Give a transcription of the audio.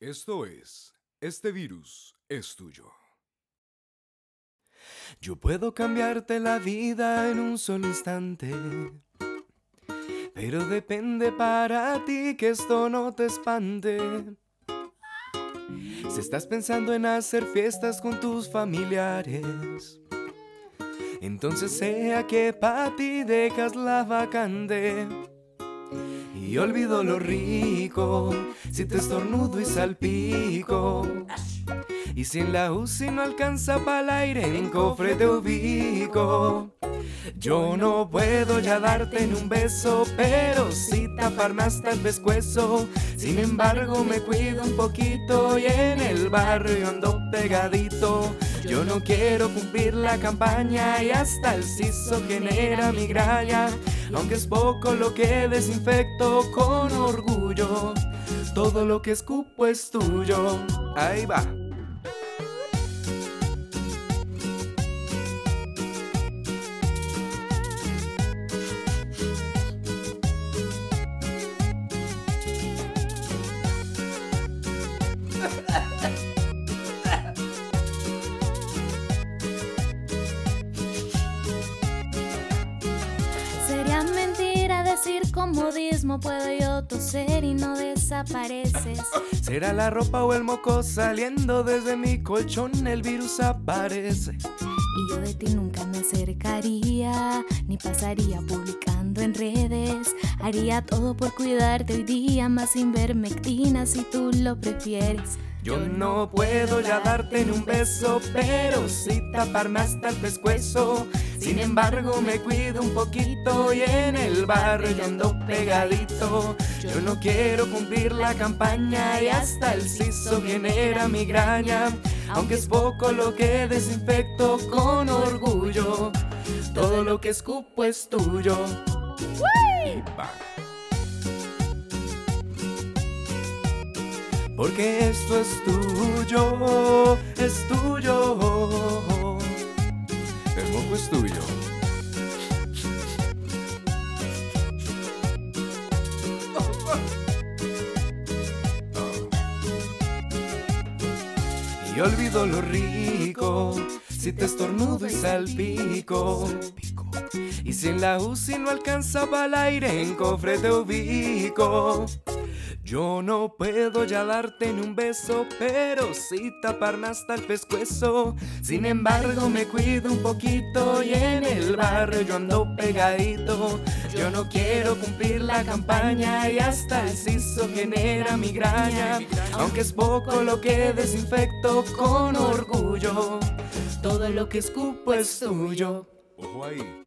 Esto es, este virus es tuyo. Yo puedo cambiarte la vida en un solo instante. Pero depende para ti que esto no te espante. Si estás pensando en hacer fiestas con tus familiares, entonces sea que para ti dejas la vacante. Y olvido lo rico, si te estornudo y salpico. Y si en la UCI no alcanza para el aire, en cofre te ubico. Yo no puedo ya darte en un beso, pero sí taparme hasta el pescuezo. Sin embargo, me cuido un poquito y en el barrio ando pegadito. Yo no quiero cumplir la campaña y hasta el siso genera migraña. Aunque es poco lo que desinfecto con orgullo, todo lo que escupo es tuyo. Ahí va. Mentira decir con modismo puedo yo toser y no desapareces. Será la ropa o el moco saliendo desde mi colchón, el virus aparece. Y yo de ti nunca me acercaría, ni pasaría publicando en redes. Haría todo por cuidarte hoy día, más sin vermectina si tú lo prefieres. Yo no puedo ya darte en un beso, pero sí taparme hasta el pescuezo. Sin embargo, me cuido un poquito y en el barrio yo ando pegadito. Yo no quiero cumplir la campaña y hasta el siso genera migraña. Aunque es poco lo que desinfecto con orgullo, todo lo que escupo es tuyo. Porque esto es tuyo, es tuyo. Y olvido lo rico, si te estornudo y salpico. Y si en la UCI no alcanza para el aire, en cofre te ubico. Yo no puedo ya darte en un beso, pero sí taparme hasta el pescuezo. Sin embargo, me cuido un poquito y en el barrio yo ando pegadito. Yo no quiero cumplir la campaña y hasta el siso genera migraña. Aunque es poco lo que desinfecto con orgullo, todo lo que escupo es tuyo. Ojo ahí.